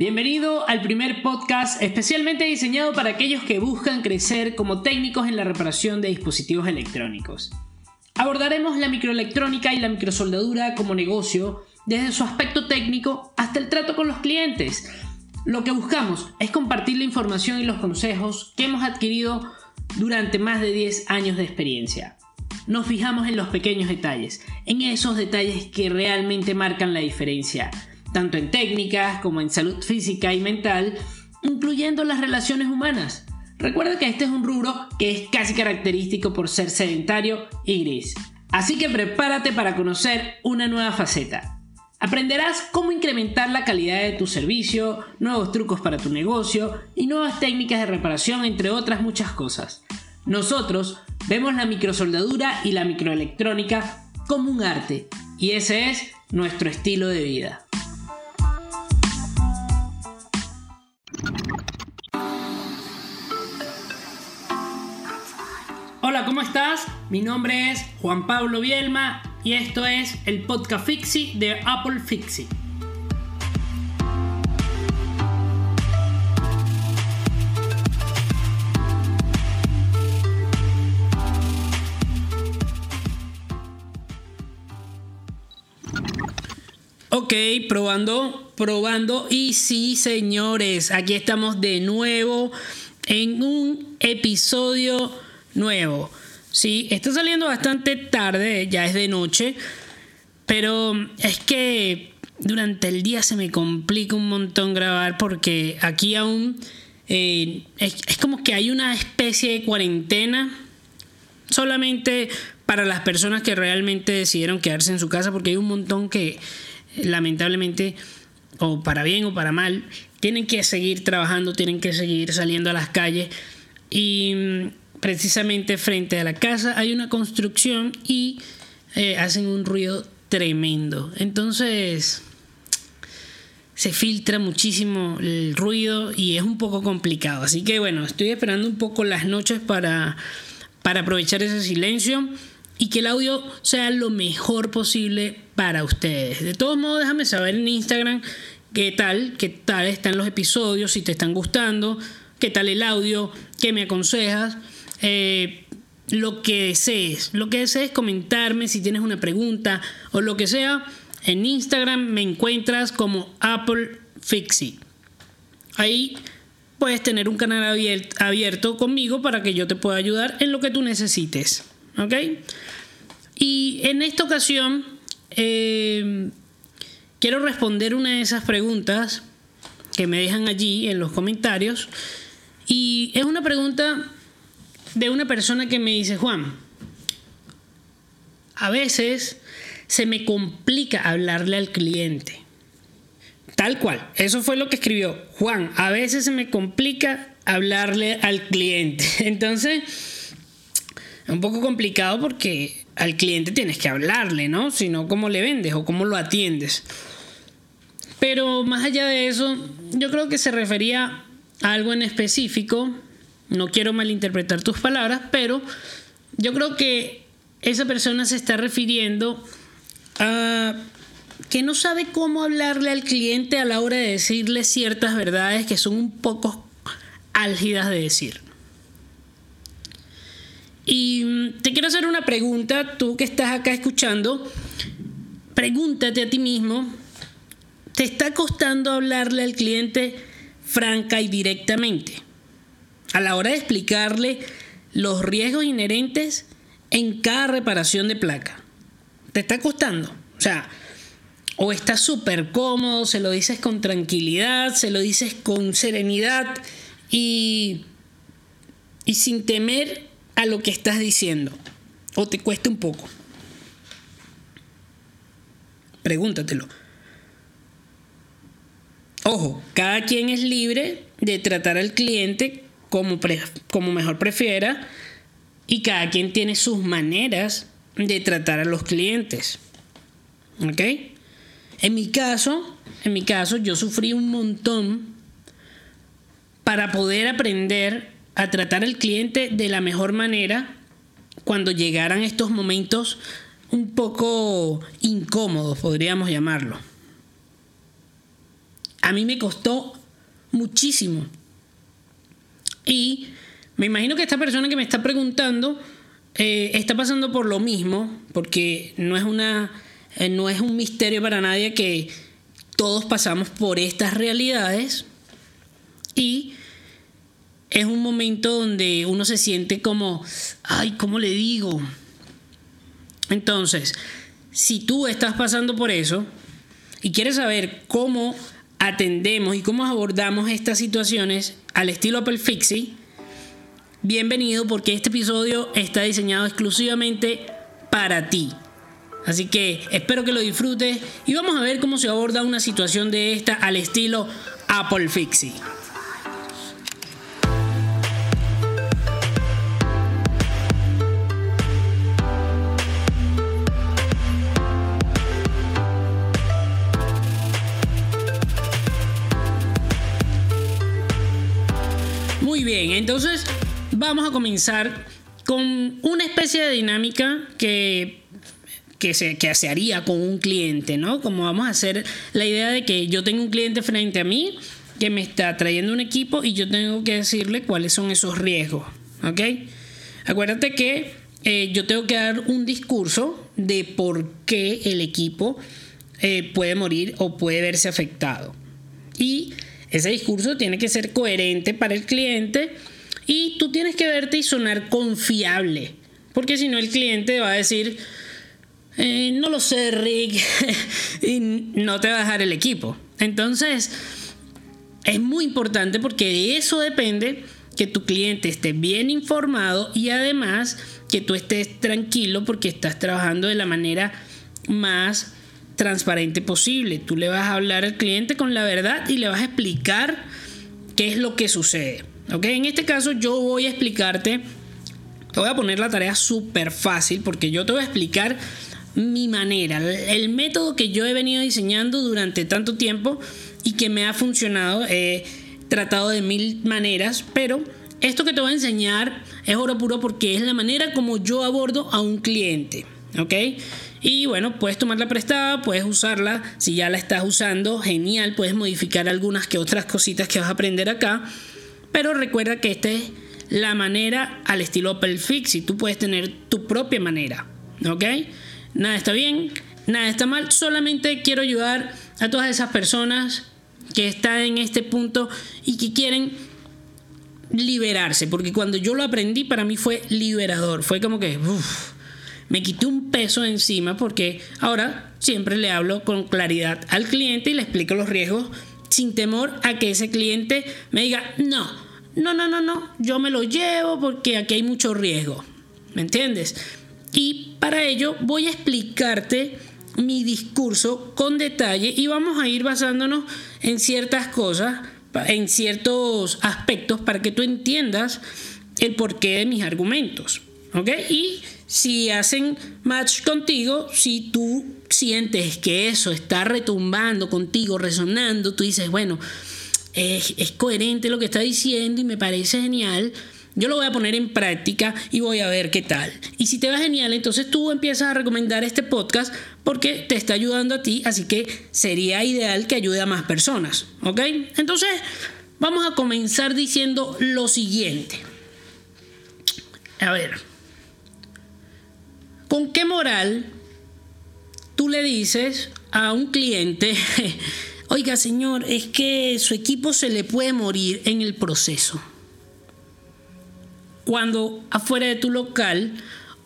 Bienvenido al primer podcast especialmente diseñado para aquellos que buscan crecer como técnicos en la reparación de dispositivos electrónicos. Abordaremos la microelectrónica y la microsoldadura como negocio desde su aspecto técnico hasta el trato con los clientes. Lo que buscamos es compartir la información y los consejos que hemos adquirido durante más de 10 años de experiencia. Nos fijamos en los pequeños detalles, en esos detalles que realmente marcan la diferencia tanto en técnicas como en salud física y mental, incluyendo las relaciones humanas. Recuerda que este es un rubro que es casi característico por ser sedentario y gris. Así que prepárate para conocer una nueva faceta. Aprenderás cómo incrementar la calidad de tu servicio, nuevos trucos para tu negocio y nuevas técnicas de reparación, entre otras muchas cosas. Nosotros vemos la microsoldadura y la microelectrónica como un arte y ese es nuestro estilo de vida. ¿Cómo estás? Mi nombre es Juan Pablo Bielma y esto es el podcast Fixi de Apple Fixi. Ok, probando, probando. Y sí, señores, aquí estamos de nuevo en un episodio nuevo. Sí, está saliendo bastante tarde, ya es de noche, pero es que durante el día se me complica un montón grabar porque aquí aún eh, es, es como que hay una especie de cuarentena solamente para las personas que realmente decidieron quedarse en su casa porque hay un montón que lamentablemente o para bien o para mal tienen que seguir trabajando, tienen que seguir saliendo a las calles y precisamente frente a la casa hay una construcción y eh, hacen un ruido tremendo. Entonces se filtra muchísimo el ruido y es un poco complicado. Así que bueno, estoy esperando un poco las noches para, para aprovechar ese silencio y que el audio sea lo mejor posible para ustedes. De todos modos, déjame saber en Instagram qué tal, qué tal están los episodios, si te están gustando, qué tal el audio, qué me aconsejas. Eh, lo que desees. Lo que desees comentarme si tienes una pregunta o lo que sea. En Instagram me encuentras como Apple Fixie. Ahí puedes tener un canal abierto conmigo para que yo te pueda ayudar en lo que tú necesites. ¿Ok? Y en esta ocasión eh, quiero responder una de esas preguntas que me dejan allí en los comentarios. Y es una pregunta de una persona que me dice, Juan, a veces se me complica hablarle al cliente. Tal cual, eso fue lo que escribió Juan, a veces se me complica hablarle al cliente. Entonces, es un poco complicado porque al cliente tienes que hablarle, ¿no? Si no, ¿cómo le vendes o cómo lo atiendes? Pero más allá de eso, yo creo que se refería a algo en específico no quiero malinterpretar tus palabras, pero yo creo que esa persona se está refiriendo a que no sabe cómo hablarle al cliente a la hora de decirle ciertas verdades que son un poco álgidas de decir. Y mm, te quiero hacer una pregunta, tú que estás acá escuchando, pregúntate a ti mismo, ¿te está costando hablarle al cliente franca y directamente? A la hora de explicarle los riesgos inherentes en cada reparación de placa. ¿Te está costando? O sea, o estás súper cómodo, se lo dices con tranquilidad, se lo dices con serenidad y, y sin temer a lo que estás diciendo. O te cuesta un poco. Pregúntatelo. Ojo, cada quien es libre de tratar al cliente como, como mejor prefiera y cada quien tiene sus maneras de tratar a los clientes. ¿Ok? En mi caso, en mi caso, yo sufrí un montón para poder aprender a tratar al cliente de la mejor manera cuando llegaran estos momentos un poco incómodos, podríamos llamarlo. a mí me costó muchísimo. Y me imagino que esta persona que me está preguntando eh, está pasando por lo mismo, porque no es, una, eh, no es un misterio para nadie que todos pasamos por estas realidades y es un momento donde uno se siente como, ay, ¿cómo le digo? Entonces, si tú estás pasando por eso y quieres saber cómo atendemos y cómo abordamos estas situaciones al estilo Apple Fixie, bienvenido porque este episodio está diseñado exclusivamente para ti. Así que espero que lo disfrutes y vamos a ver cómo se aborda una situación de esta al estilo Apple Fixie. Bien, entonces vamos a comenzar con una especie de dinámica que, que, se, que se haría con un cliente, ¿no? Como vamos a hacer la idea de que yo tengo un cliente frente a mí que me está trayendo un equipo y yo tengo que decirle cuáles son esos riesgos, ¿ok? Acuérdate que eh, yo tengo que dar un discurso de por qué el equipo eh, puede morir o puede verse afectado. Y ese discurso tiene que ser coherente para el cliente y tú tienes que verte y sonar confiable. Porque si no, el cliente va a decir, eh, no lo sé, Rick, y no te va a dejar el equipo. Entonces, es muy importante porque de eso depende que tu cliente esté bien informado y además que tú estés tranquilo porque estás trabajando de la manera más transparente posible. Tú le vas a hablar al cliente con la verdad y le vas a explicar qué es lo que sucede. ¿Ok? En este caso yo voy a explicarte, te voy a poner la tarea súper fácil porque yo te voy a explicar mi manera, el método que yo he venido diseñando durante tanto tiempo y que me ha funcionado. He tratado de mil maneras, pero esto que te voy a enseñar es oro puro porque es la manera como yo abordo a un cliente. ¿Ok? Y bueno, puedes tomarla prestada, puedes usarla. Si ya la estás usando, genial. Puedes modificar algunas que otras cositas que vas a aprender acá. Pero recuerda que esta es la manera al estilo Apple Fix y tú puedes tener tu propia manera. ¿Ok? Nada está bien, nada está mal. Solamente quiero ayudar a todas esas personas que están en este punto y que quieren liberarse. Porque cuando yo lo aprendí, para mí fue liberador. Fue como que me quité un peso encima porque ahora siempre le hablo con claridad al cliente y le explico los riesgos sin temor a que ese cliente me diga, no, no, no, no, no, yo me lo llevo porque aquí hay mucho riesgo. ¿Me entiendes? Y para ello voy a explicarte mi discurso con detalle y vamos a ir basándonos en ciertas cosas, en ciertos aspectos para que tú entiendas el porqué de mis argumentos. ¿Ok? Y si hacen match contigo, si tú sientes que eso está retumbando contigo, resonando, tú dices, bueno, es, coherente lo que está diciendo y me parece genial, yo lo voy a poner en práctica y voy a ver qué tal. Y si te va genial, entonces tú empiezas a recomendar este podcast porque te está ayudando a ti, así que sería ideal que ayude a más personas, ¿ok? Entonces, vamos a comenzar diciendo lo siguiente. A ver. ¿Con qué moral tú le dices a un cliente, oiga señor, es que su equipo se le puede morir en el proceso? Cuando afuera de tu local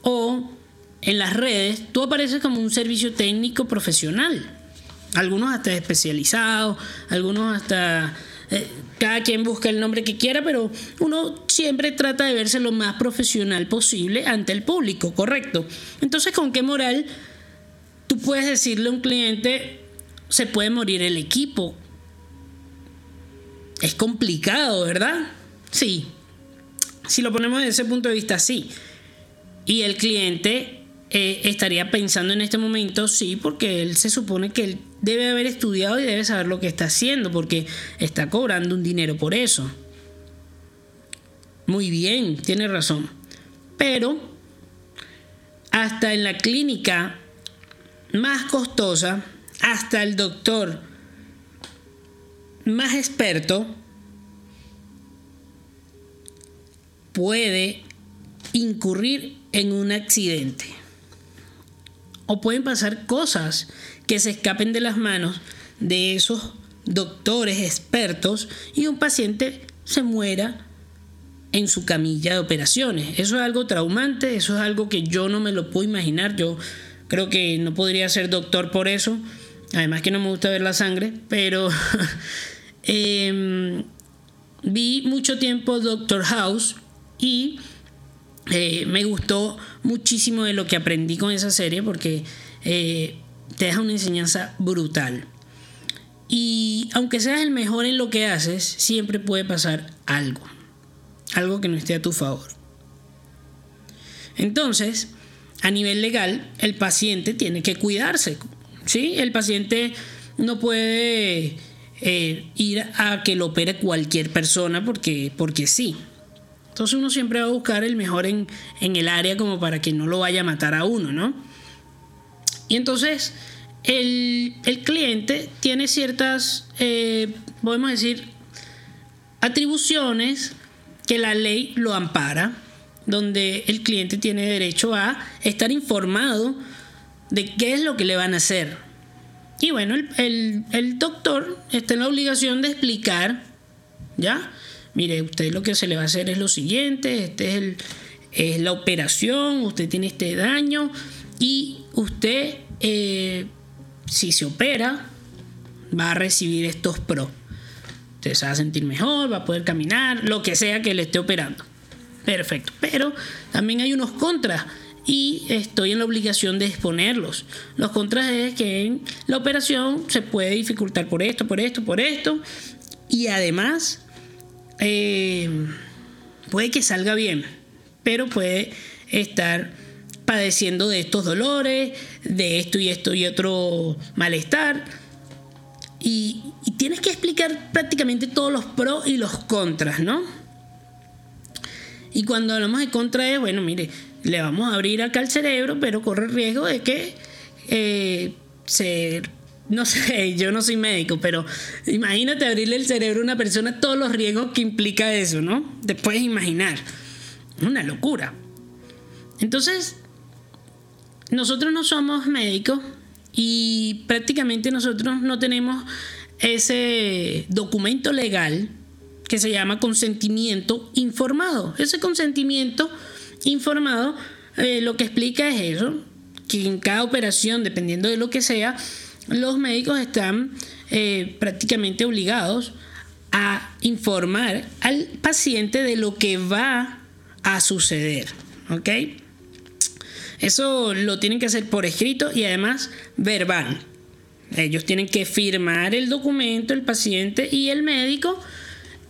o en las redes tú apareces como un servicio técnico profesional. Algunos hasta especializados, algunos hasta eh, cada quien busca el nombre que quiera, pero uno siempre trata de verse lo más profesional posible ante el público, correcto. Entonces, ¿con qué moral tú puedes decirle a un cliente, se puede morir el equipo? Es complicado, ¿verdad? Sí. Si lo ponemos desde ese punto de vista, sí. Y el cliente eh, estaría pensando en este momento, sí, porque él se supone que él debe haber estudiado y debe saber lo que está haciendo, porque está cobrando un dinero por eso. Muy bien, tiene razón. Pero hasta en la clínica más costosa, hasta el doctor más experto puede incurrir en un accidente. O pueden pasar cosas que se escapen de las manos de esos doctores expertos y un paciente se muera en su camilla de operaciones. Eso es algo traumante, eso es algo que yo no me lo puedo imaginar. Yo creo que no podría ser doctor por eso. Además que no me gusta ver la sangre, pero em, vi mucho tiempo Doctor House y eh, me gustó muchísimo de lo que aprendí con esa serie porque eh, te deja una enseñanza brutal. Y aunque seas el mejor en lo que haces, siempre puede pasar algo. Algo que no esté a tu favor. Entonces, a nivel legal, el paciente tiene que cuidarse. ¿sí? El paciente no puede eh, ir a que lo opere cualquier persona porque, porque sí. Entonces uno siempre va a buscar el mejor en, el área como para que no lo vaya a matar a uno, ¿no? Entonces el, cliente tiene ciertas, eh, podemos decir, atribuciones que la ley lo ampara, donde el cliente tiene derecho a estar informado de qué es lo que le van a hacer. Y bueno, el, el doctor está en la obligación de explicar, ¿ya? mire, usted lo que se le va a hacer es lo siguiente, este es, el, es la operación, usted tiene este daño y usted, eh, si se opera, va a recibir estos pros. Se va a sentir mejor, va a poder caminar, lo que sea que le esté operando. Perfecto. Pero también hay unos contras y estoy en la obligación de exponerlos. Los contras es que la operación se puede dificultar por esto, por esto, por esto. Y además eh, puede que salga bien, pero puede estar padeciendo de estos dolores, de esto y esto y otro malestar. Y, tienes que explicar prácticamente todos los pros y los contras, ¿no? Y cuando hablamos de contra es, bueno, mire, le vamos a abrir acá el cerebro, pero corre el riesgo de que eh, se no sé, yo no soy médico, pero imagínate abrirle el cerebro a una persona, todos los riesgos que implica eso, ¿no? Te puedes imaginar. Una locura. Entonces, nosotros no somos médicos y prácticamente nosotros no tenemos ese documento legal que se llama consentimiento informado. Ese consentimiento informado eh, lo que explica es eso, que en cada operación, dependiendo de lo que sea, los médicos están eh, prácticamente obligados a informar al paciente de lo que va a suceder. ¿Ok? Eso lo tienen que hacer por escrito y además verbal. Ellos tienen que firmar el documento, el paciente y el médico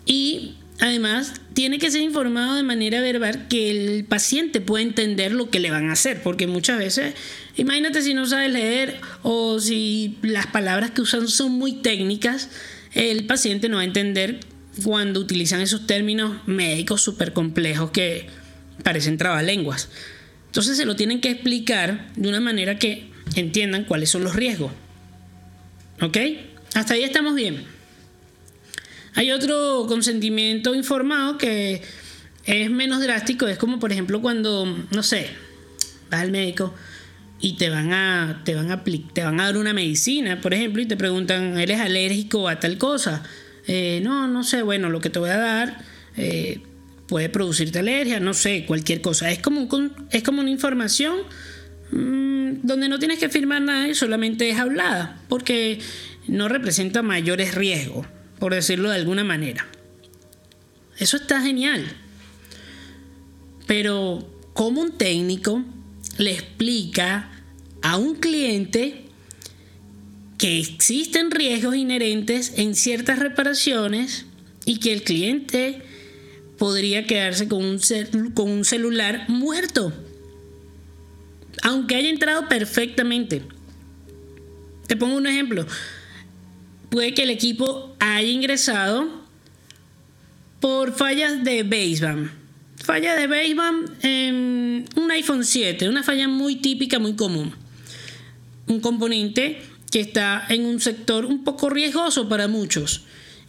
y además tiene que ser informado de manera verbal que el paciente pueda entender lo que le van a hacer, porque muchas veces, imagínate si no sabes leer o si las palabras que usan son muy técnicas, el paciente no va a entender cuando utilizan esos términos médicos súper complejos que parecen trabalenguas. Entonces se lo tienen que explicar de una manera que entiendan cuáles son los riesgos. ¿Ok? Hasta ahí estamos bien. Hay otro consentimiento informado que es menos drástico, es como por ejemplo cuando, no sé, vas al médico y te van a te van a te van a dar una medicina, por ejemplo, y te preguntan, ¿eres alérgico a tal cosa? Eh, no, no sé, bueno, lo que te voy a dar eh, puede producirte alergia, no sé, cualquier cosa. Es como, es como una información mm, donde no tienes que firmar nada y solamente es hablada, porque no representa mayores riesgos por decirlo de alguna manera. Eso está genial. Pero, ¿cómo un técnico le explica a un cliente que existen riesgos inherentes en ciertas reparaciones y que el cliente podría quedarse con un, con un celular muerto? Aunque haya entrado perfectamente. Te pongo un ejemplo puede que el equipo haya ingresado por fallas de baseband. Falla de baseband en un iPhone 7, una falla muy típica, muy común. Un componente que está en un sector un poco riesgoso para muchos.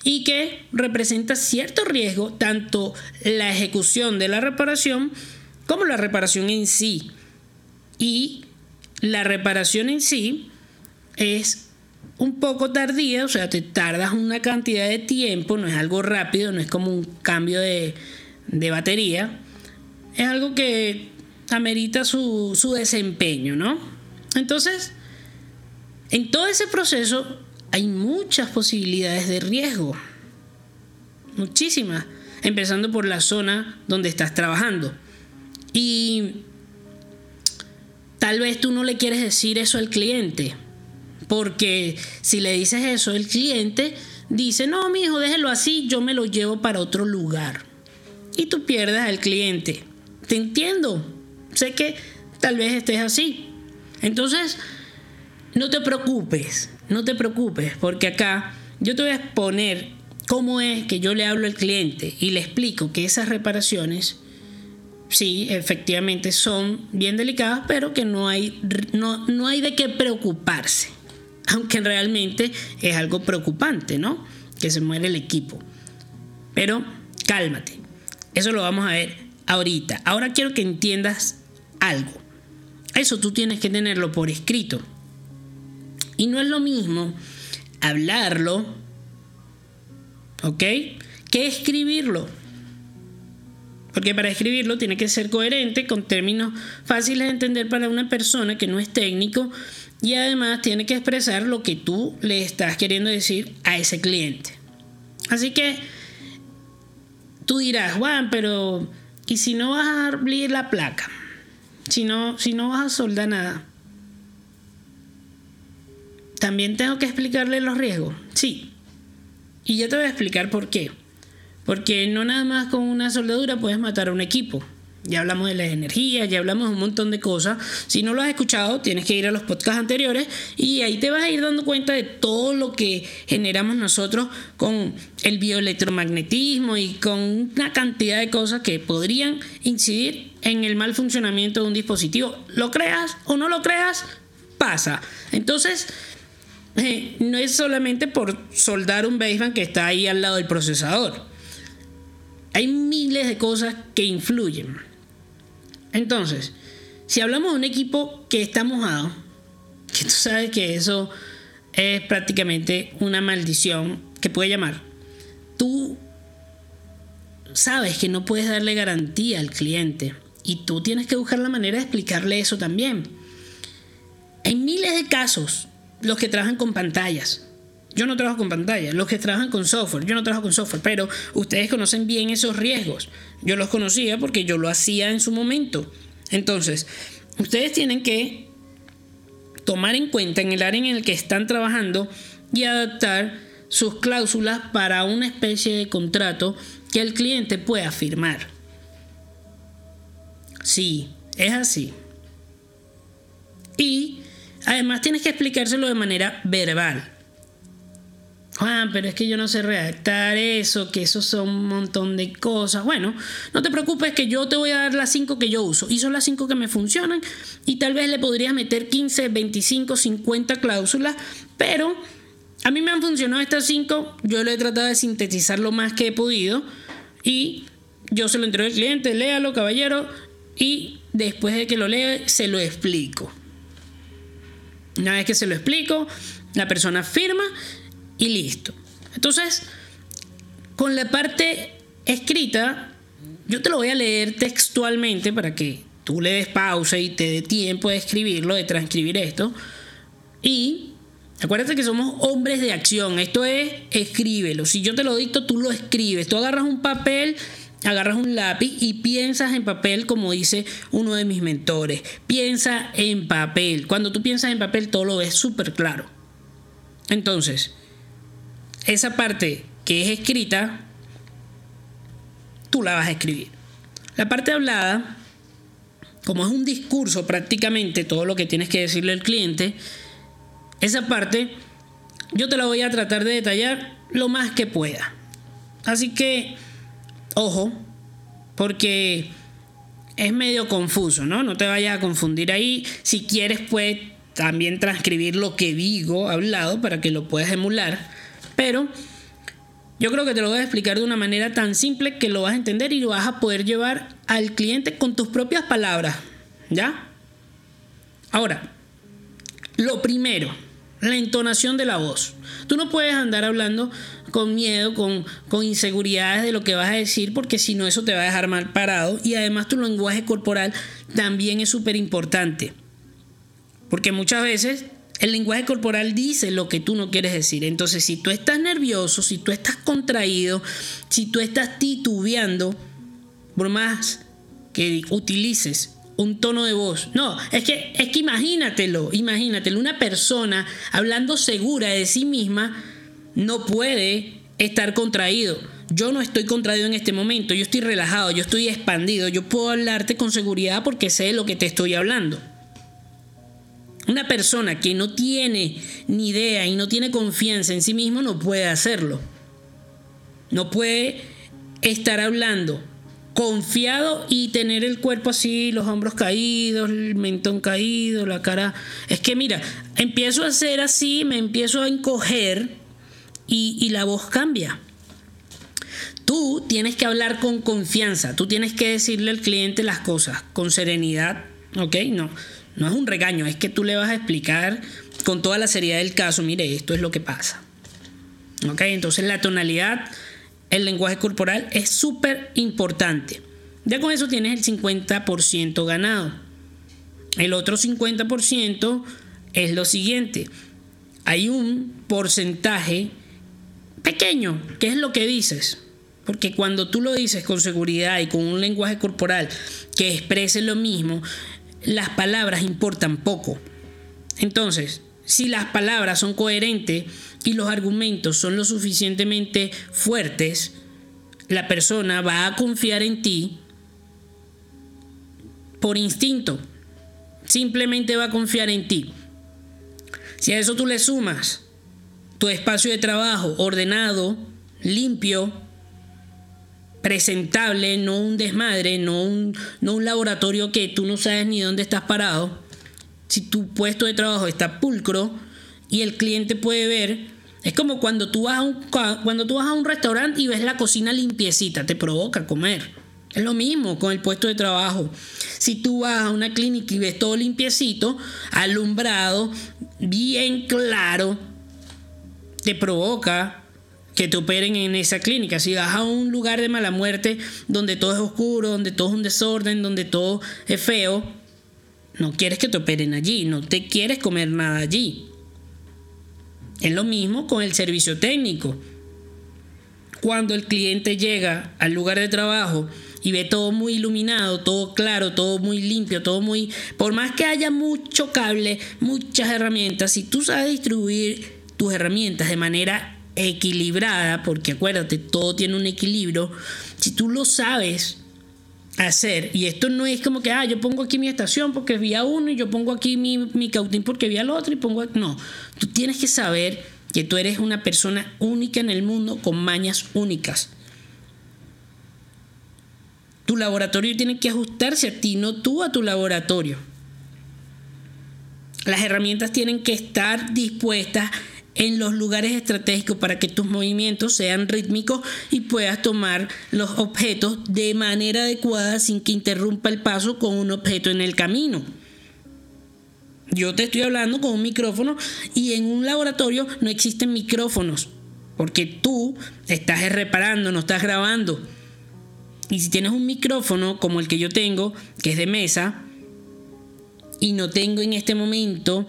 Y que representa cierto riesgo tanto la ejecución de la reparación como la reparación en sí. Y la reparación en sí es un poco tardía, o sea, te tardas una cantidad de tiempo, no es algo rápido, no es como un cambio de, batería, es algo que amerita su, su desempeño, ¿no? Entonces, en todo ese proceso hay muchas posibilidades de riesgo. Muchísimas. Empezando por la zona donde estás trabajando. Y tal vez tú no le quieres decir eso al cliente. Porque si le dices eso, el cliente dice, no, mi hijo, déjelo así, yo me lo llevo para otro lugar. Y tú pierdas al cliente. Te entiendo. Sé que tal vez estés así. Entonces, no te preocupes no te preocupes, porque acá yo te voy a exponer cómo es que yo le hablo al cliente y le explico que esas reparaciones, sí, efectivamente son bien delicadas, pero que no hay, no, no hay de qué preocuparse. Aunque realmente es algo preocupante, ¿no? Que se muere el equipo. Pero cálmate. Eso lo vamos a ver ahorita. Ahora quiero que entiendas algo. Eso tú tienes que tenerlo por escrito. Y no es lo mismo hablarlo, ¿ok? Que escribirlo. Porque para escribirlo tiene que ser coherente con términos fáciles de entender para una persona que no es técnico y además tiene que expresar lo que tú le estás queriendo decir a ese cliente. Así que tú dirás, Juan, pero ¿y si no vas a abrir la placa? Si no, si no vas a soldar nada también tengo que explicarle los riesgos. Sí. Y ya te voy a explicar por qué. Porque no nada más con una soldadura puedes matar a un equipo. Ya hablamos de las energías, ya hablamos de un montón de cosas. Si no lo has escuchado, tienes que ir a los podcasts anteriores y ahí te vas a ir dando cuenta de todo lo que generamos nosotros con el bioelectromagnetismo y con una cantidad de cosas que podrían incidir en el mal funcionamiento de un dispositivo. Lo creas o no lo creas, pasa. Entonces, no es solamente por soldar un baseband que está ahí al lado del procesador. Hay miles de cosas que influyen. Entonces, si hablamos de un equipo que está mojado, que tú sabes que eso es prácticamente una maldición que puede llamar, tú sabes que no puedes darle garantía al cliente y tú tienes que buscar la manera de explicarle eso también. Hay miles de casos los que trabajan con pantallas. Yo no trabajo con pantallas, los que trabajan con software, yo no trabajo con software, pero ustedes conocen bien esos riesgos. Yo los conocía porque yo lo hacía en su momento. Entonces, ustedes tienen que tomar en cuenta en el área en el que están trabajando y adaptar sus cláusulas para una especie de contrato que el cliente pueda firmar. Sí, es así. Y Además tienes que explicárselo de manera verbal. Juan, pero es que yo no sé redactar eso, que eso son un montón de cosas. Bueno, no te preocupes que yo te voy a dar las 5 que yo uso. Y son las 5 que me funcionan. Y tal vez le podrías meter 15, 25, 50 cláusulas. Pero a mí me han funcionado estas 5. Yo lo he tratado de sintetizar lo más que he podido. Y yo se lo entrego al cliente, léalo, caballero. Y después de que lo lea, se lo explico. Una vez que se lo explico, la persona firma y listo. Entonces, con la parte escrita, yo te lo voy a leer textualmente para que tú le des pausa y te dé tiempo de escribirlo, de transcribir esto. Y acuérdate que somos hombres de acción. Esto es escríbelo. Si yo te lo dicto, tú lo escribes. Tú agarras un papel agarras un lápiz y piensas en papel como dice uno de mis mentores. Piensa en papel. Cuando tú piensas en papel todo lo ves súper claro. Entonces, esa parte que es escrita, tú la vas a escribir. La parte hablada, como es un discurso prácticamente todo lo que tienes que decirle al cliente, esa parte yo te la voy a tratar de detallar lo más que pueda. Así que Ojo, porque es medio confuso, ¿no? No te vayas a confundir ahí. Si quieres, puedes también transcribir lo que digo hablado para que lo puedas emular. Pero Yo creo que te lo voy a explicar de una manera tan simple que lo vas a entender y lo vas a poder llevar al cliente con tus propias palabras. ¿Ya? Ahora, lo primero, la entonación de la voz. Tú no puedes andar hablando con miedo, con, con, inseguridades de lo que vas a decir, porque si no eso te va a dejar mal parado. Y además tu lenguaje corporal también es súper importante. Porque muchas veces el lenguaje corporal dice lo que tú no quieres decir. Entonces, si tú estás nervioso, si tú estás contraído, si tú estás titubeando, por más que utilices un tono de voz. No, es que, es que imagínatelo, imagínatelo. Una persona hablando segura de sí misma no puede estar contraído. Yo no estoy contraído en este momento, yo estoy relajado, yo estoy expandido, yo puedo hablarte con seguridad porque sé lo que te estoy hablando. Una persona que no tiene ni idea y no tiene confianza en sí mismo no puede hacerlo. No puede estar hablando confiado y tener el cuerpo así, los hombros caídos, el mentón caído, la cara. Es que mira, empiezo a hacer así, me empiezo a encoger y, y la voz cambia. Tú tienes que hablar con confianza, tú tienes que decirle al cliente las cosas con serenidad, ¿ok? No, no es un regaño, es que tú le vas a explicar con toda la seriedad del caso, mire, esto es lo que pasa. ¿Ok? Entonces la tonalidad, el lenguaje corporal es súper importante. Ya con eso tienes el 50% ganado. El otro 50% es lo siguiente. Hay un porcentaje pequeño, que es lo que dices. Porque cuando tú lo dices con seguridad y con un lenguaje corporal que exprese lo mismo, las palabras importan poco. Entonces, si las palabras son coherentes y los argumentos son lo suficientemente fuertes, la persona va a confiar en ti por instinto. Simplemente va a confiar en ti. Si a eso tú le sumas tu espacio de trabajo ordenado, limpio, presentable, no un desmadre, no un, no un laboratorio que tú no sabes ni dónde estás parado. Si tu puesto de trabajo está pulcro y el cliente puede ver, es como cuando tú vas a un, cuando tú vas a un restaurante y ves la cocina limpiecita, te provoca comer. Es lo mismo con el puesto de trabajo. Si tú vas a una clínica y ves todo limpiecito, alumbrado, bien claro, te provoca que te operen en esa clínica. Si vas a un lugar de mala muerte donde todo es oscuro, donde todo es un desorden, donde todo es feo, no quieres que te operen allí, no te quieres comer nada allí. Es lo mismo con el servicio técnico. Cuando el cliente llega al lugar de trabajo y ve todo muy iluminado, todo claro, todo muy limpio, todo muy... Por más que haya mucho cable, muchas herramientas, si tú sabes distribuir tus herramientas de manera equilibrada, porque acuérdate, todo tiene un equilibrio, si tú lo sabes hacer, y esto no es como que, ah, yo pongo aquí mi estación porque vi a uno y yo pongo aquí mi, mi cautín porque vi al otro y pongo... No, tú tienes que saber que tú eres una persona única en el mundo con mañas únicas. Tu laboratorio tiene que ajustarse a ti, no tú a tu laboratorio. Las herramientas tienen que estar dispuestas en los lugares estratégicos para que tus movimientos sean rítmicos y puedas tomar los objetos de manera adecuada sin que interrumpa el paso con un objeto en el camino. Yo te estoy hablando con un micrófono y en un laboratorio no existen micrófonos porque tú estás reparando, no estás grabando. Y si tienes un micrófono como el que yo tengo, que es de mesa, y no tengo en este momento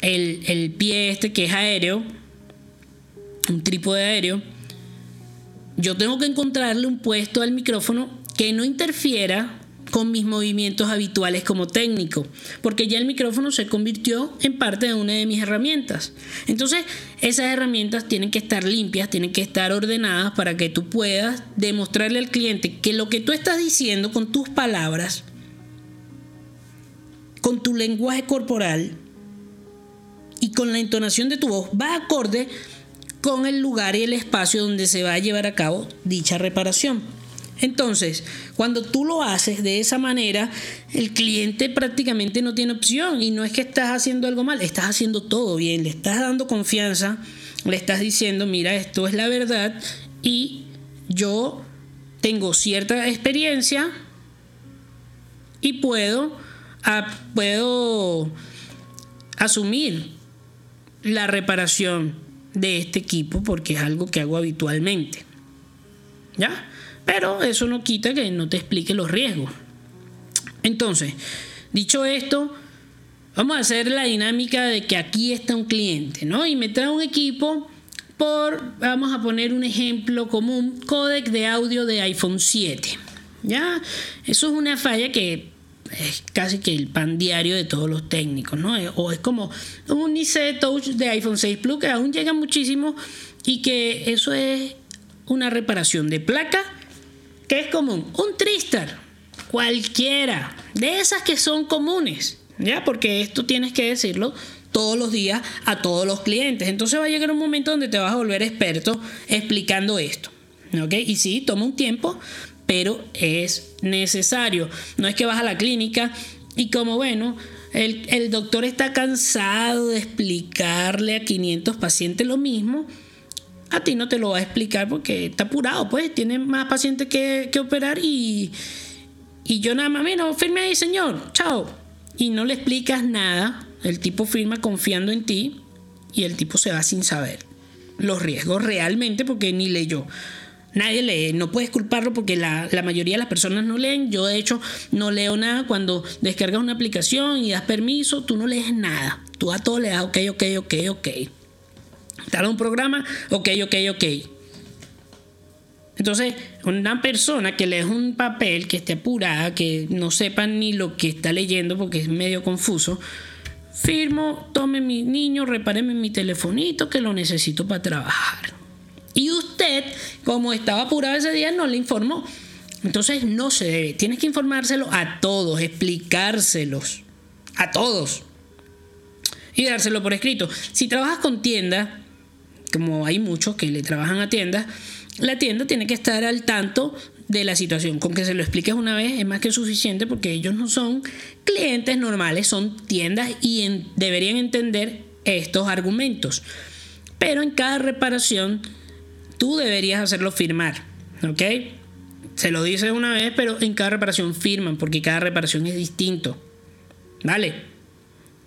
el, pie este que es aéreo, un trípode aéreo, yo tengo que encontrarle un puesto al micrófono que no interfiera con mis movimientos habituales como técnico, porque ya el micrófono se convirtió en parte de una de mis herramientas. Entonces, esas herramientas tienen que estar limpias, tienen que estar ordenadas para que tú puedas demostrarle al cliente que lo que tú estás diciendo con tus palabras, con tu lenguaje corporal, y con la entonación de tu voz va acorde con el lugar y el espacio donde se va a llevar a cabo dicha reparación. Entonces, cuando tú lo haces de esa manera, el cliente prácticamente no tiene opción y no es que estás haciendo algo mal, estás haciendo todo bien, le estás dando confianza, le estás diciendo, mira, esto es la verdad y yo tengo cierta experiencia y puedo, puedo asumir la reparación de este equipo porque es algo que hago habitualmente. ¿Ya? Pero eso no quita que no te explique los riesgos. Entonces, dicho esto, vamos a hacer la dinámica de que aquí está un cliente, ¿no? Y me trae un equipo por, vamos a poner un ejemplo común, codec de audio de iPhone 7. ¿Ya? Eso es una falla que es casi que el pan diario de todos los técnicos, ¿no? O es como un IC Touch de iPhone 6 Plus que aún llega muchísimo y que eso es una reparación de placa que es común. Un Tristar, cualquiera, de esas que son comunes, ¿ya? Porque esto tienes que decirlo todos los días a todos los clientes. Entonces va a llegar un momento donde te vas a volver experto explicando esto. ¿Ok? Y sí, toma un tiempo, pero es necesario. No es que vas a la clínica y como bueno, el, el, doctor está cansado de explicarle a 500 pacientes lo mismo. A ti no te lo va a explicar porque está apurado, pues tiene más pacientes que, que operar y, y yo nada más, mira, firme ahí, señor, chao. Y no le explicas nada el tipo firma confiando en ti y el tipo se va sin saber los riesgos realmente porque ni leyó. Nadie lee, no puedes culparlo porque la, mayoría de las personas no leen. Yo de hecho no leo nada cuando descargas una aplicación y das permiso, tú no lees nada. Tú a todo le das ok, ok, ok, ok. Instala un programa, ok, ok, ok. Entonces, una persona que lee un papel que esté apurada, que no sepa ni lo que está leyendo porque es medio confuso, firmo, tome mi niño, repáreme mi telefonito que lo necesito para trabajar. Y usted, como estaba apurado ese día, no le informó. Entonces no se debe. Tienes que informárselo a todos, explicárselos. A todos. Y dárselo por escrito. Si trabajas con tienda, como hay muchos que le trabajan a tiendas, la tienda tiene que estar al tanto de la situación. Con que se lo expliques una vez es más que suficiente porque ellos no son clientes normales, son tiendas y deberían entender estos argumentos. Pero en cada reparación tú deberías hacerlo firmar, ¿ok? Se lo dice una vez, pero en cada reparación firman porque cada reparación es distinto. ¿Vale?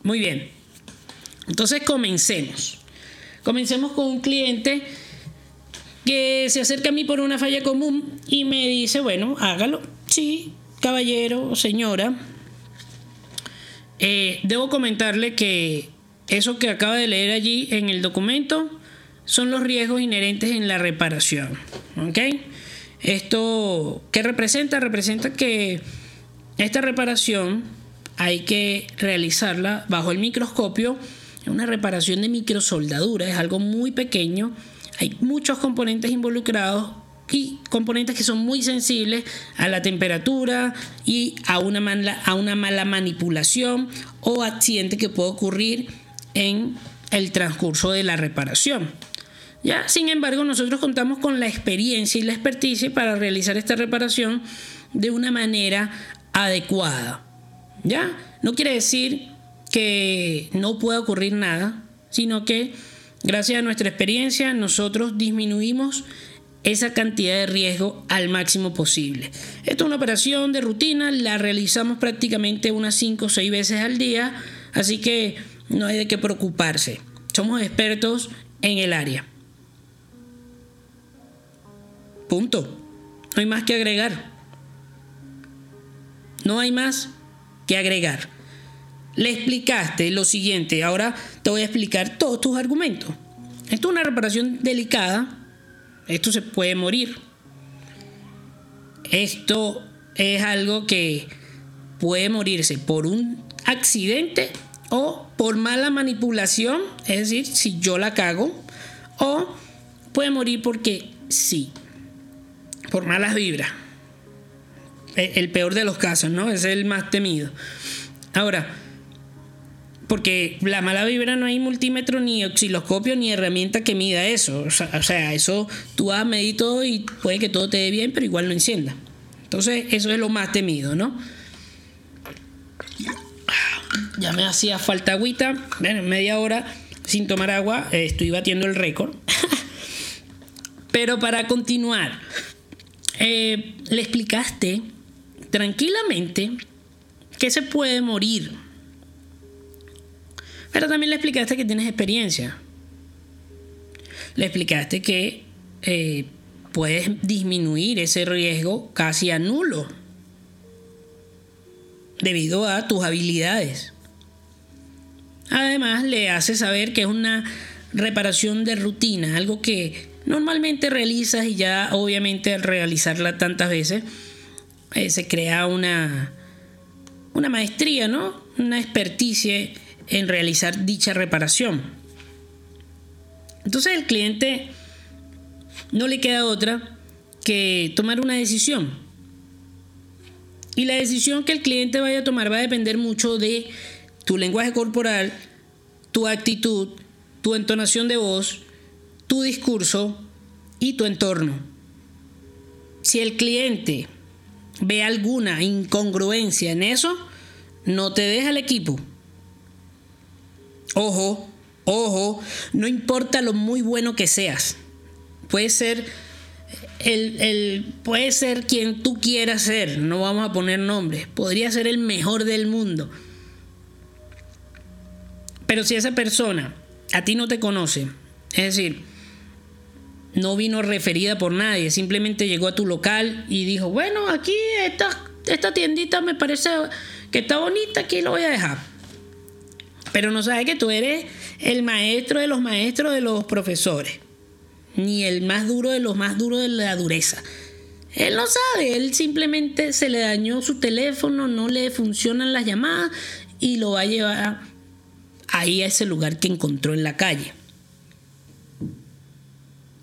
Muy bien. Entonces comencemos. Comencemos con un cliente que se acerca a mí por una falla común y me dice, bueno, hágalo. Sí, caballero, señora. Eh, debo comentarle que eso que acaba de leer allí en el documento son los riesgos inherentes en la reparación. ¿Ok? Esto, ¿qué representa? Representa que esta reparación hay que realizarla bajo el microscopio. Es una reparación de microsoldadura, es algo muy pequeño hay muchos componentes involucrados y componentes que son muy sensibles a la temperatura y a una mala, a una mala manipulación o accidente que puede ocurrir en el transcurso de la reparación. ¿Ya? Sin embargo, nosotros contamos con la experiencia y la experticia para realizar esta reparación de una manera adecuada. ¿Ya? No quiere decir que no pueda ocurrir nada, sino que Gracias a nuestra experiencia, nosotros disminuimos esa cantidad de riesgo al máximo posible. Esta es una operación de rutina, la realizamos prácticamente unas 5 o 6 veces al día, así que no hay de qué preocuparse. Somos expertos en el área. Punto. No hay más que agregar. No hay más que agregar. Le explicaste lo siguiente, ahora te voy a explicar todos tus argumentos. Esto es una reparación delicada, esto se puede morir. Esto es algo que puede morirse por un accidente o por mala manipulación, es decir, si yo la cago, o puede morir porque sí, por malas vibras. El peor de los casos, ¿no? Es el más temido. Ahora, porque la mala vibra no hay multímetro ni osciloscopio ni herramienta que mida eso. O sea, eso tú vas a medir todo y puede que todo te dé bien, pero igual no encienda. Entonces, eso es lo más temido, ¿no? Ya me hacía falta agüita. Bueno, media hora sin tomar agua, eh, estoy batiendo el récord. Pero para continuar, eh, le explicaste tranquilamente que se puede morir. Pero también le explicaste que tienes experiencia. Le explicaste que eh, puedes disminuir ese riesgo casi a nulo debido a tus habilidades. Además, le hace saber que es una reparación de rutina, algo que normalmente realizas y ya obviamente al realizarla tantas veces eh, se crea una, una maestría, ¿no? Una experticia en realizar dicha reparación. Entonces el cliente no le queda otra que tomar una decisión. Y la decisión que el cliente vaya a tomar va a depender mucho de tu lenguaje corporal, tu actitud, tu entonación de voz, tu discurso y tu entorno. Si el cliente ve alguna incongruencia en eso, no te deja el equipo. Ojo, ojo, no importa lo muy bueno que seas. Puede ser el, puede ser quien tú quieras ser, no vamos a poner nombres. Podría ser el mejor del mundo. Pero si esa persona a ti no te conoce, es decir, no vino referida por nadie, simplemente llegó a tu local y dijo, bueno, aquí esta, esta tiendita me parece que está bonita, aquí lo voy a dejar. Pero no sabe que tú eres el maestro de los maestros de los profesores, ni el más duro de los más duros de la dureza. Él no sabe, él simplemente se le dañó su teléfono, no le funcionan las llamadas y lo va a llevar ahí a ese lugar que encontró en la calle.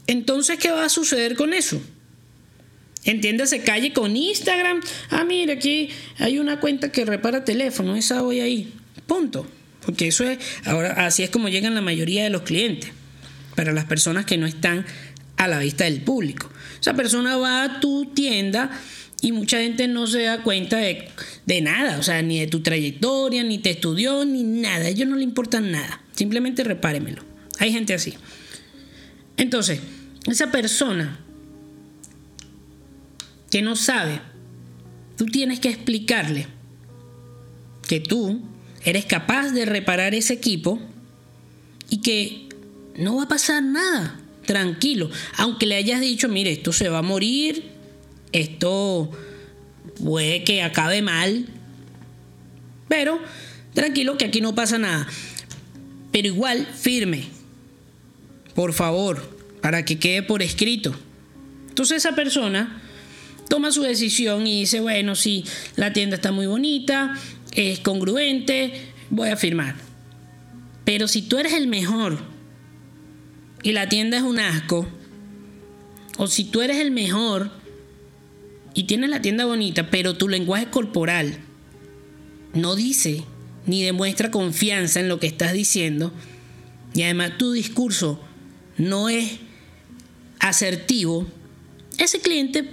Entonces, ¿qué va a suceder con eso? Entiéndase, calle con Instagram. Ah, mira, aquí hay una cuenta que repara teléfono, esa voy ahí. Punto. Porque eso es, ahora así es como llegan la mayoría de los clientes. Para las personas que no están a la vista del público. Esa persona va a tu tienda y mucha gente no se da cuenta de, de, nada, o sea, ni de tu trayectoria, ni te estudió, ni nada. Ellos no le importan nada. Simplemente repáremelo. Hay gente así. Entonces, esa persona que no sabe, tú tienes que explicarle que tú eres capaz de reparar ese equipo y que no va a pasar nada, tranquilo. Aunque le hayas dicho, mire, esto se va a morir, esto puede que acabe mal, pero tranquilo que aquí no pasa nada. Pero igual, firme. Por favor, para que quede por escrito. Entonces esa persona toma su decisión y dice, bueno, sí, la tienda está muy bonita, es congruente, voy a firmar. Pero si tú eres el mejor y la tienda es un asco, o si tú eres el mejor y tienes la tienda bonita, pero tu lenguaje corporal no dice ni demuestra confianza en lo que estás diciendo, y además tu discurso no es asertivo, ese cliente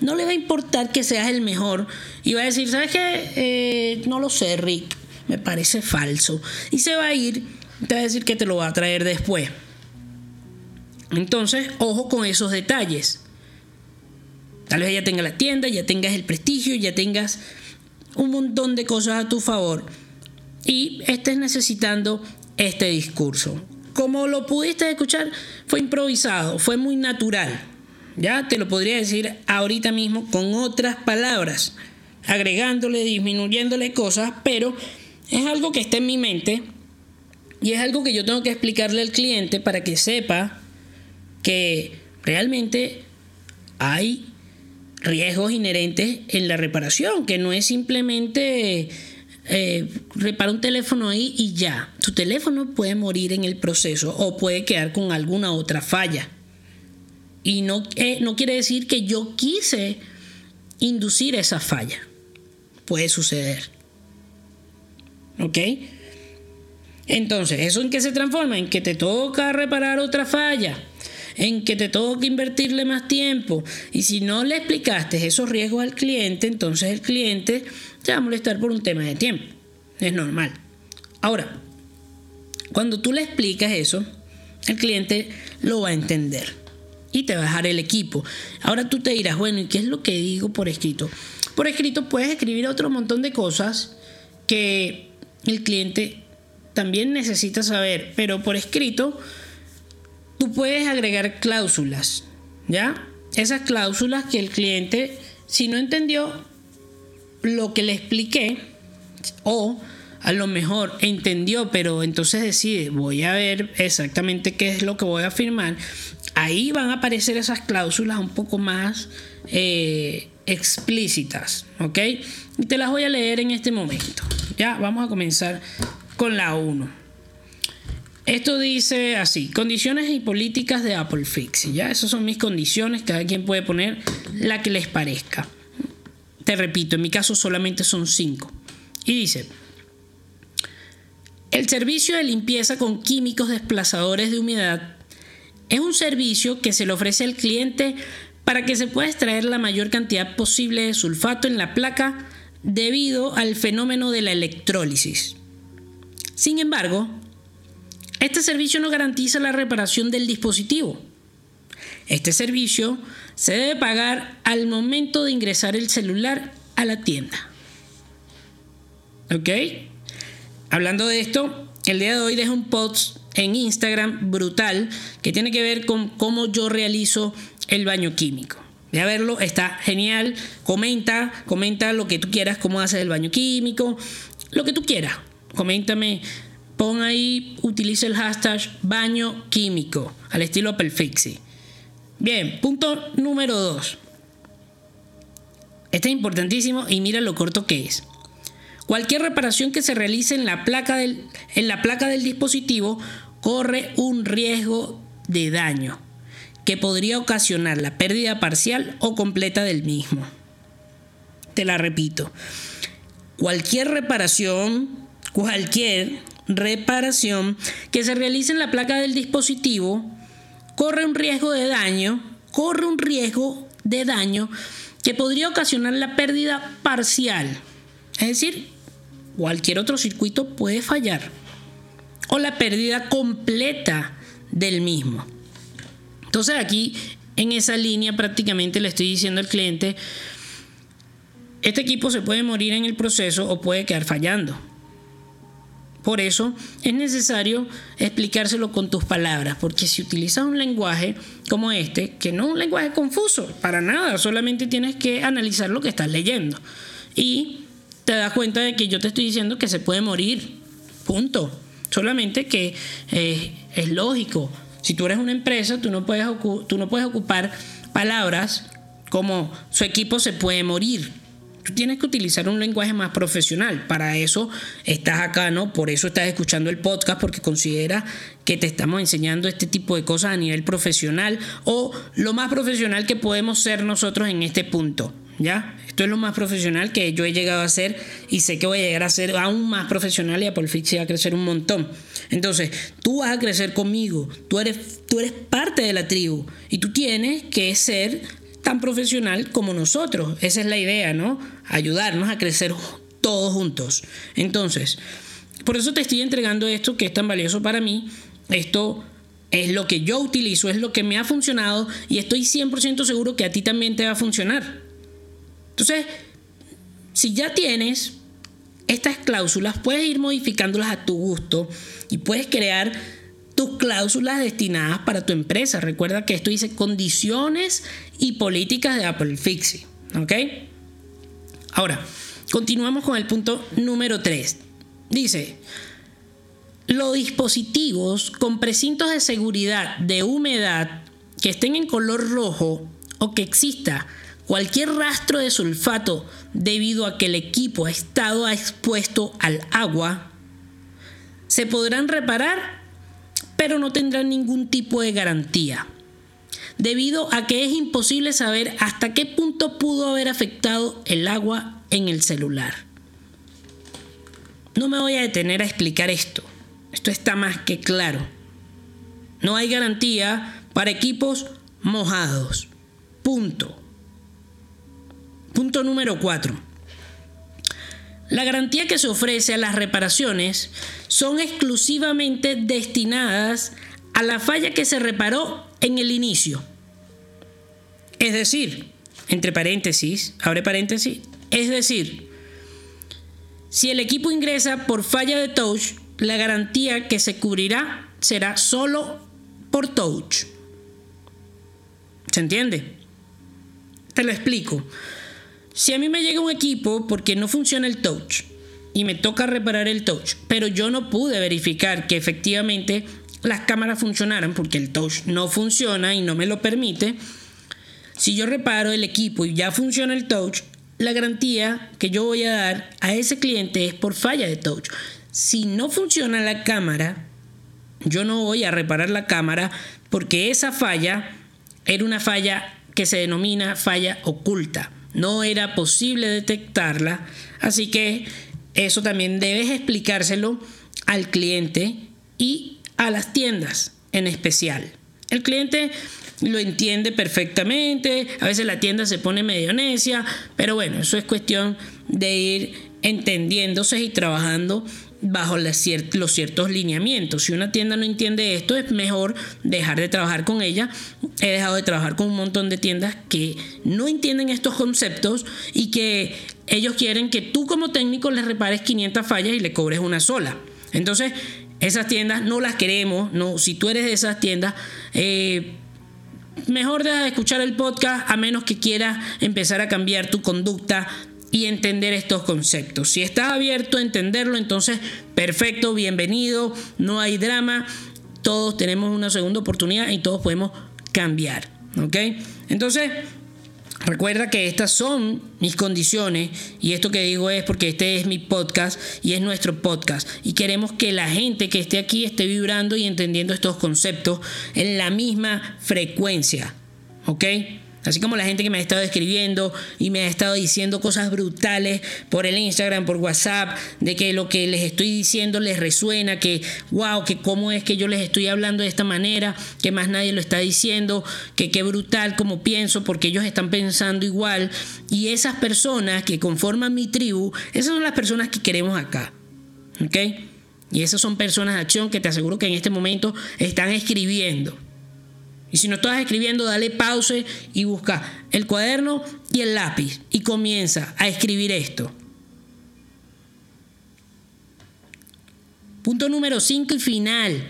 no le va a importar que seas el mejor y va a decir, ¿sabes qué? Eh, no lo sé, Rick, me parece falso. Y se va a ir, te va a decir que te lo va a traer después. Entonces, ojo con esos detalles. Tal vez ya tenga la tienda, ya tengas el prestigio, ya tengas un montón de cosas a tu favor y estés necesitando este discurso como lo pudiste escuchar, fue improvisado, fue muy natural. Ya te lo podría decir ahorita mismo con otras palabras, agregándole, disminuyéndole cosas, pero es algo que está en mi mente y es algo que yo tengo que explicarle al cliente para que sepa que realmente hay riesgos inherentes en la reparación, que no es simplemente eh, repara un teléfono ahí y ya. Tu teléfono puede morir en el proceso o puede quedar con alguna otra falla. Y no, eh, no quiere decir que yo quise inducir esa falla. Puede suceder. ¿Ok? Entonces, ¿eso en qué se transforma? En que te toca reparar otra falla, en que te toca invertirle más tiempo. Y si no le explicaste esos riesgos al cliente, entonces el cliente te va a molestar por un tema de tiempo. Es normal. Ahora, cuando tú le explicas eso, el cliente lo va a entender. y te va a dejar el equipo. Ahora tú te dirás, bueno, ¿y qué es lo que digo por escrito? Por escrito puedes escribir otro montón de cosas que el cliente también necesita saber, pero por escrito tú puedes agregar cláusulas, ¿ya? Esas cláusulas que el cliente, si no entendió lo que le expliqué, o a lo mejor entendió, pero entonces decide, voy a ver exactamente qué es lo que voy a firmar, ahí van a aparecer esas cláusulas un poco más eh, explícitas, ¿ok? Y te las voy a leer en este momento. Ya, vamos a comenzar con la 1. Esto dice así, condiciones y políticas de Apple Fix. Ya, esas son mis condiciones, cada quien puede poner la que les parezca. Te repito, en mi caso solamente son 5. Y dice, el servicio de limpieza con químicos desplazadores de humedad es un servicio que se le ofrece al cliente para que se pueda extraer la mayor cantidad posible de sulfato en la placa debido al fenómeno de la electrólisis. Sin embargo, este servicio no garantiza la reparación del dispositivo. Este servicio se debe pagar al momento de ingresar el celular a la tienda. ¿Ok? Hablando de esto, el día de hoy dejo un post en Instagram brutal que tiene que ver con cómo yo realizo el baño químico. Ve verlo, está genial. Comenta, comenta lo que tú quieras, cómo haces el baño químico, lo que tú quieras. Coméntame Pon ahí, utiliza el hashtag baño químico, al estilo Perfixi. Bien, punto número 2. Este es importantísimo y mira lo corto que es. Cualquier reparación que se realice en la placa del, en la placa del dispositivo corre un riesgo de daño que podría ocasionar la pérdida parcial o completa del mismo. Te la repito. Cualquier reparación, cualquier reparación que se realice en la placa del dispositivo corre un riesgo de daño, corre un riesgo de daño que podría ocasionar la pérdida parcial. Es decir, cualquier otro circuito puede fallar. O la pérdida completa del mismo. Entonces aquí, en esa línea, prácticamente le estoy diciendo al cliente, este equipo se puede morir en el proceso o puede quedar fallando. Por eso es necesario explicárselo con tus palabras, porque si utilizas un lenguaje como este, que no es un lenguaje confuso, para nada, solamente tienes que analizar lo que estás leyendo. Y te das cuenta de que yo te estoy diciendo que se puede morir, punto. Solamente que eh, es lógico. Si tú eres una empresa, tú no, puedes tú no puedes ocupar palabras como su equipo se puede morir Tú tienes que utilizar un lenguaje más profesional. Para eso estás acá, ¿no? Por eso estás escuchando el podcast, porque considera que te estamos enseñando este tipo de cosas a nivel profesional o lo más profesional que podemos ser nosotros en este punto. ¿Ya? Esto es lo más profesional que yo he llegado a ser y sé que voy a llegar a ser aún más profesional y a Fix va a crecer un montón. Entonces, tú vas a crecer conmigo, tú eres, tú eres parte de la tribu y tú tienes que ser tan profesional como nosotros. Esa es la idea, ¿no? Ayudarnos a crecer todos juntos. Entonces, por eso te estoy entregando esto que es tan valioso para mí. Esto es lo que yo utilizo, es lo que me ha funcionado y estoy 100% seguro que a ti también te va a funcionar. Entonces, si ya tienes estas cláusulas, puedes ir modificándolas a tu gusto y puedes crear tus cláusulas destinadas para tu empresa. Recuerda que esto dice condiciones y políticas de Apple Fixie. ¿Ok? Ahora, continuamos con el punto número 3. Dice, los dispositivos con precintos de seguridad de humedad que estén en color rojo o que exista cualquier rastro de sulfato debido a que el equipo ha estado expuesto al agua, se podrán reparar pero no tendrán ningún tipo de garantía, debido a que es imposible saber hasta qué punto pudo haber afectado el agua en el celular. No me voy a detener a explicar esto, esto está más que claro. No hay garantía para equipos mojados. Punto. Punto número 4. La garantía que se ofrece a las reparaciones son exclusivamente destinadas a la falla que se reparó en el inicio. Es decir, entre paréntesis, abre paréntesis, es decir, si el equipo ingresa por falla de touch, la garantía que se cubrirá será solo por touch. ¿Se entiende? Te lo explico. Si a mí me llega un equipo porque no funciona el touch y me toca reparar el touch, pero yo no pude verificar que efectivamente las cámaras funcionaran porque el touch no funciona y no me lo permite, si yo reparo el equipo y ya funciona el touch, la garantía que yo voy a dar a ese cliente es por falla de touch. Si no funciona la cámara, yo no voy a reparar la cámara porque esa falla era una falla que se denomina falla oculta. No era posible detectarla, así que eso también debes explicárselo al cliente y a las tiendas en especial. El cliente lo entiende perfectamente, a veces la tienda se pone medio necia, pero bueno, eso es cuestión de ir entendiéndose y trabajando bajo los ciertos lineamientos. Si una tienda no entiende esto, es mejor dejar de trabajar con ella. He dejado de trabajar con un montón de tiendas que no entienden estos conceptos y que ellos quieren que tú como técnico les repares 500 fallas y le cobres una sola. Entonces, esas tiendas no las queremos. No, si tú eres de esas tiendas, eh, mejor de escuchar el podcast a menos que quieras empezar a cambiar tu conducta y entender estos conceptos. Si estás abierto a entenderlo, entonces perfecto, bienvenido, no hay drama, todos tenemos una segunda oportunidad y todos podemos cambiar. ¿Ok? Entonces, Recuerda que estas son mis condiciones y esto que digo es porque este es mi podcast y es nuestro podcast y queremos que la gente que esté aquí esté vibrando y entendiendo estos conceptos en la misma frecuencia. ¿Ok? Así como la gente que me ha estado escribiendo y me ha estado diciendo cosas brutales por el Instagram, por WhatsApp, de que lo que les estoy diciendo les resuena, que wow, que cómo es que yo les estoy hablando de esta manera, que más nadie lo está diciendo, que qué brutal como pienso, porque ellos están pensando igual. Y esas personas que conforman mi tribu, esas son las personas que queremos acá. ¿Ok? Y esas son personas de acción que te aseguro que en este momento están escribiendo. Y si no estás escribiendo, dale pause y busca el cuaderno y el lápiz y comienza a escribir esto. Punto número 5 y final.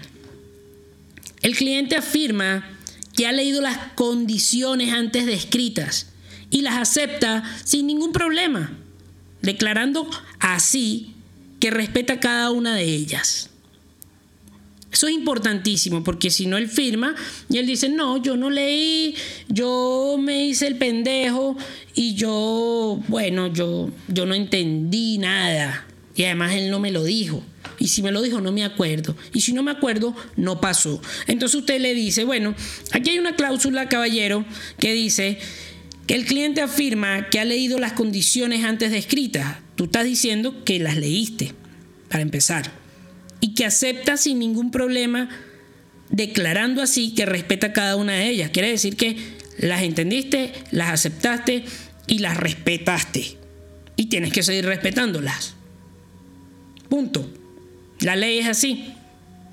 El cliente afirma que ha leído las condiciones antes descritas y las acepta sin ningún problema, declarando así que respeta cada una de ellas. Eso es importantísimo porque si no él firma y él dice, no, yo no leí, yo me hice el pendejo y yo, bueno, yo, yo no entendí nada. Y además él no me lo dijo. Y si me lo dijo, no me acuerdo. Y si no me acuerdo, no pasó. Entonces usted le dice, bueno, aquí hay una cláusula, caballero, que dice que el cliente afirma que ha leído las condiciones antes descritas. Tú estás diciendo que las leíste, para empezar y que acepta sin ningún problema, declarando así que respeta cada una de ellas. Quiere decir que las entendiste, las aceptaste y las respetaste. Y tienes que seguir respetándolas. Punto. La ley es así,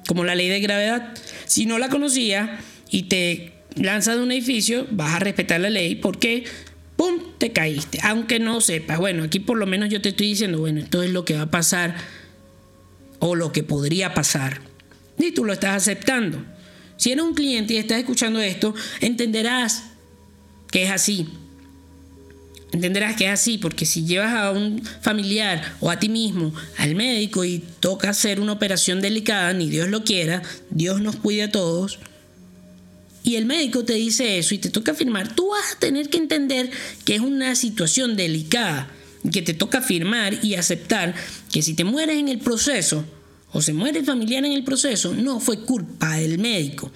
como la ley de gravedad. Si no la conocía y te lanzas de un edificio, vas a respetar la ley porque, ¡pum!, te caíste. Aunque no sepas. Bueno, aquí por lo menos yo te estoy diciendo, bueno, esto es lo que va a pasar o lo que podría pasar. Y tú lo estás aceptando. Si eres un cliente y estás escuchando esto, entenderás que es así. Entenderás que es así, porque si llevas a un familiar o a ti mismo al médico y toca hacer una operación delicada, ni Dios lo quiera, Dios nos cuide a todos, y el médico te dice eso y te toca firmar, tú vas a tener que entender que es una situación delicada que te toca firmar y aceptar que si te mueres en el proceso o se muere el familiar en el proceso, no fue culpa del médico.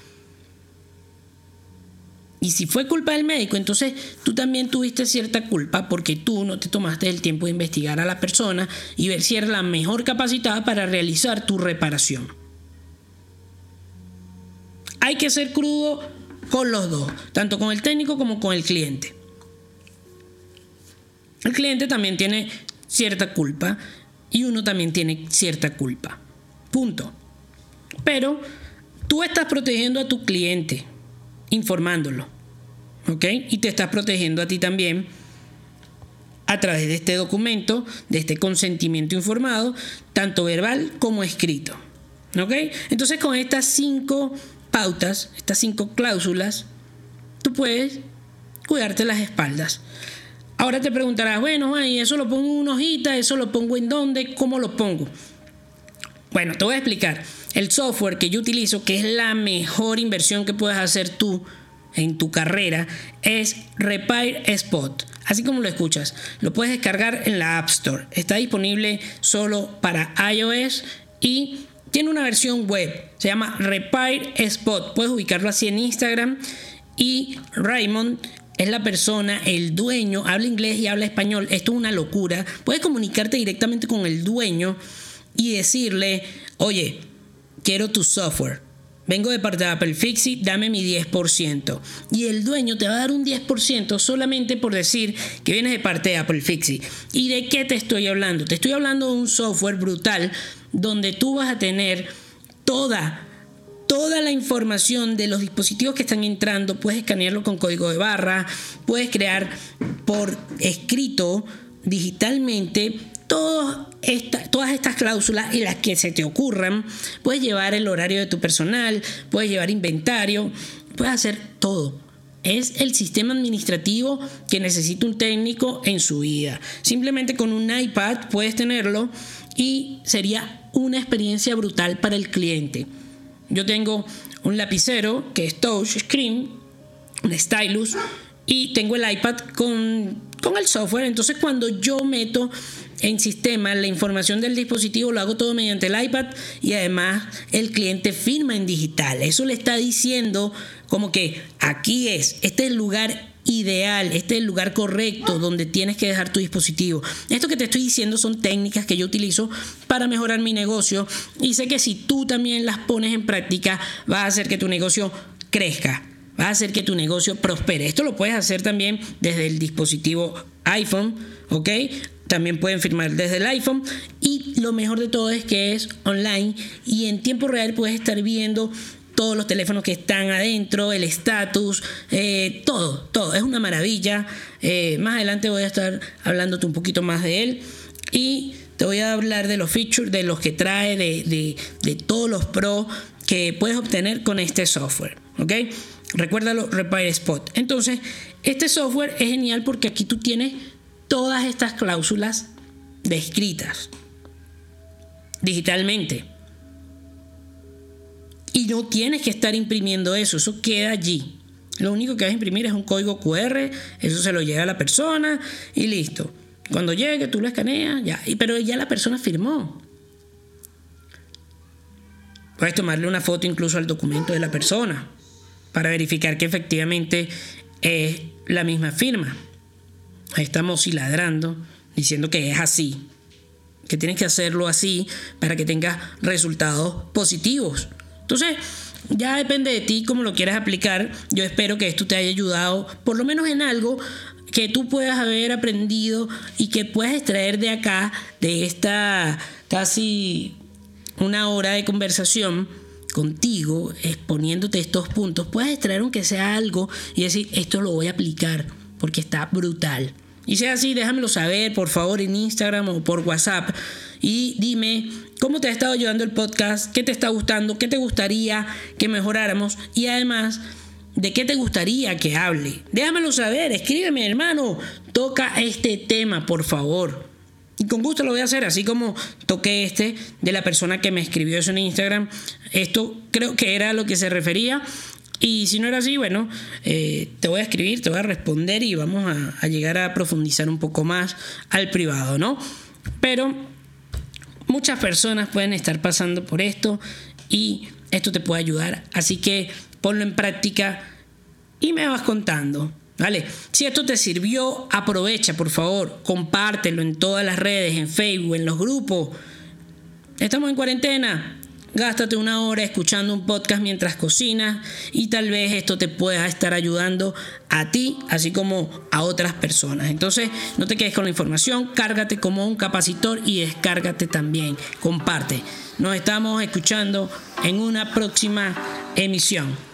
Y si fue culpa del médico, entonces tú también tuviste cierta culpa porque tú no te tomaste el tiempo de investigar a la persona y ver si era la mejor capacitada para realizar tu reparación. Hay que ser crudo con los dos, tanto con el técnico como con el cliente. El cliente también tiene cierta culpa y uno también tiene cierta culpa. Punto. Pero tú estás protegiendo a tu cliente, informándolo. ¿ok? Y te estás protegiendo a ti también a través de este documento, de este consentimiento informado, tanto verbal como escrito. ¿Ok? Entonces con estas cinco pautas, estas cinco cláusulas, tú puedes cuidarte las espaldas. Ahora te preguntarás, bueno, ¿y eso lo pongo en una hojita? ¿Eso lo pongo en dónde? ¿Cómo lo pongo? Bueno, te voy a explicar. El software que yo utilizo, que es la mejor inversión que puedes hacer tú en tu carrera, es Repair Spot. Así como lo escuchas, lo puedes descargar en la App Store. Está disponible solo para iOS y tiene una versión web. Se llama Repair Spot. Puedes ubicarlo así en Instagram. Y Raymond es la persona, el dueño, habla inglés y habla español. Esto es una locura. Puedes comunicarte directamente con el dueño y decirle, oye, quiero tu software. Vengo de parte de Apple Fixie, dame mi 10%. Y el dueño te va a dar un 10% solamente por decir que vienes de parte de Apple Fixie. ¿Y de qué te estoy hablando? Te estoy hablando de un software brutal donde tú vas a tener toda toda la información de los dispositivos que están entrando, puedes escanearlo con código de barra, puedes crear por escrito digitalmente todas estas cláusulas y las que se te ocurran. Puedes llevar el horario de tu personal, puedes llevar inventario, puedes hacer todo. Es el sistema administrativo que necesita un técnico en su vida. Simplemente con un iPad puedes tenerlo y sería una experiencia brutal para el cliente. Yo tengo un lapicero que es touch screen, un stylus y tengo el iPad con, con el software. Entonces cuando yo meto en sistema la información del dispositivo lo hago todo mediante el iPad y además el cliente firma en digital. Eso le está diciendo como que aquí es, este es el lugar ideal, este es el lugar correcto donde tienes que dejar tu dispositivo. Esto que te estoy diciendo son técnicas que yo utilizo para mejorar mi negocio y sé que si tú también las pones en práctica va a hacer que tu negocio crezca, va a hacer que tu negocio prospere. Esto lo puedes hacer también desde el dispositivo iPhone, ¿ok? También pueden firmar desde el iPhone y lo mejor de todo es que es online y en tiempo real puedes estar viendo todos los teléfonos que están adentro, el estatus, eh, todo, todo. Es una maravilla. Eh, más adelante voy a estar hablándote un poquito más de él. Y te voy a hablar de los features, de los que trae, de, de todos los pros que puedes obtener con este software. ¿Ok? Recuérdalo, Repair Spot. Entonces, este software es genial porque aquí tú tienes todas estas cláusulas descritas digitalmente. Y no tienes que estar imprimiendo eso, eso queda allí. Lo único que vas a imprimir es un código QR, eso se lo llega a la persona y listo. Cuando llegue, tú lo escaneas, ya. Pero ya la persona firmó. Puedes tomarle una foto incluso al documento de la persona para verificar que efectivamente es la misma firma. Ahí estamos ladrando diciendo que es así, que tienes que hacerlo así para que tengas resultados positivos. Entonces, ya depende de ti cómo lo quieras aplicar. Yo espero que esto te haya ayudado, por lo menos en algo que tú puedas haber aprendido y que puedas extraer de acá, de esta casi una hora de conversación contigo, exponiéndote estos puntos, puedas extraer aunque sea algo y decir, esto lo voy a aplicar porque está brutal. Y sea así, déjamelo saber, por favor, en Instagram o por WhatsApp. Y dime cómo te ha estado ayudando el podcast, qué te está gustando, qué te gustaría que mejoráramos y además de qué te gustaría que hable. Déjamelo saber, escríbeme hermano, toca este tema por favor. Y con gusto lo voy a hacer, así como toqué este de la persona que me escribió eso en Instagram. Esto creo que era a lo que se refería. Y si no era así, bueno, eh, te voy a escribir, te voy a responder y vamos a, a llegar a profundizar un poco más al privado, ¿no? Pero Muchas personas pueden estar pasando por esto y esto te puede ayudar. Así que ponlo en práctica y me vas contando. ¿Vale? Si esto te sirvió, aprovecha, por favor, compártelo en todas las redes, en Facebook, en los grupos. Estamos en cuarentena. Gástate una hora escuchando un podcast mientras cocinas y tal vez esto te pueda estar ayudando a ti, así como a otras personas. Entonces, no te quedes con la información, cárgate como un capacitor y descárgate también. Comparte. Nos estamos escuchando en una próxima emisión.